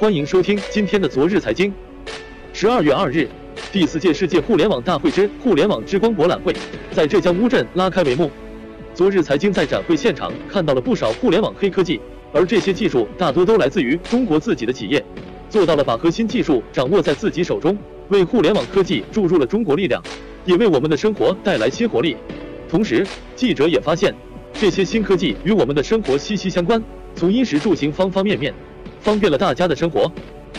欢迎收听今天的昨日财经。十二月二日，第四届世界互联网大会之互联网之光博览会在浙江乌镇拉开帷幕。昨日财经在展会现场看到了不少互联网黑科技，而这些技术大多都来自于中国自己的企业，做到了把核心技术掌握在自己手中，为互联网科技注入了中国力量，也为我们的生活带来新活力。同时，记者也发现，这些新科技与我们的生活息息相关。从衣食住行方方面面，方便了大家的生活。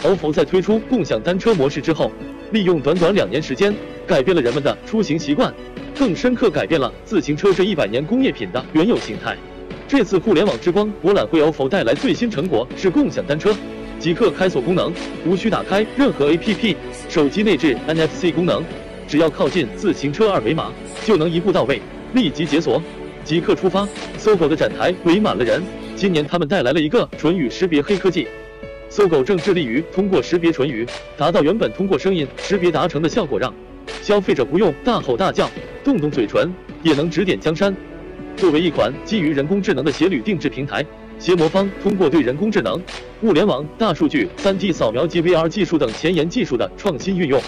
ofo 在推出共享单车模式之后，利用短短两年时间，改变了人们的出行习惯，更深刻改变了自行车这一百年工业品的原有形态。这次互联网之光博览会，ofo 带来最新成果是共享单车，即刻开锁功能，无需打开任何 APP，手机内置 NFC 功能，只要靠近自行车二维码，就能一步到位，立即解锁，即刻出发。搜狗的展台围满了人。今年他们带来了一个唇语识别黑科技，搜狗正致力于通过识别唇语，达到原本通过声音识别达成的效果，让消费者不用大吼大叫，动动嘴唇也能指点江山。作为一款基于人工智能的鞋履定制平台，鞋魔方通过对人工智能、物联网、大数据、3D 扫描及 VR 技术等前沿技术的创新运用，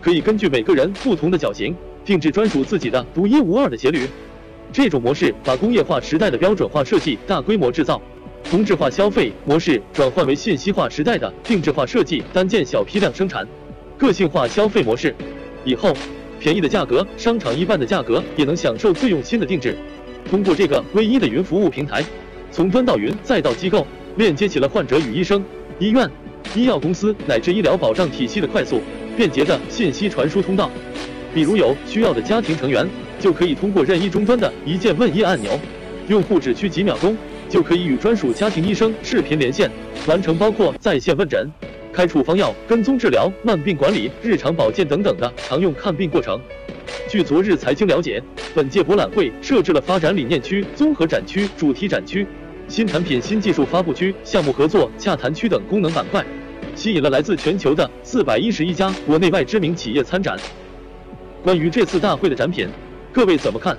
可以根据每个人不同的脚型，定制专属自己的独一无二的鞋履。这种模式把工业化时代的标准化设计、大规模制造、同质化消费模式转换为信息化时代的定制化设计、单件小批量生产、个性化消费模式。以后，便宜的价格、商场一半的价格也能享受最用心的定制。通过这个唯一的云服务平台，从端到云再到机构，链接起了患者与医生、医院、医药公司乃至医疗保障体系的快速、便捷的信息传输通道。比如有需要的家庭成员。就可以通过任意终端的一键问医按钮，用户只需几秒钟就可以与专属家庭医生视频连线，完成包括在线问诊、开处方药、跟踪治疗、慢病管理、日常保健等等的常用看病过程。据昨日财经了解，本届博览会设置了发展理念区、综合展区、主题展区、新产品新技术发布区、项目合作洽谈区等功能板块，吸引了来自全球的四百一十一家国内外知名企业参展。关于这次大会的展品。各位怎么看？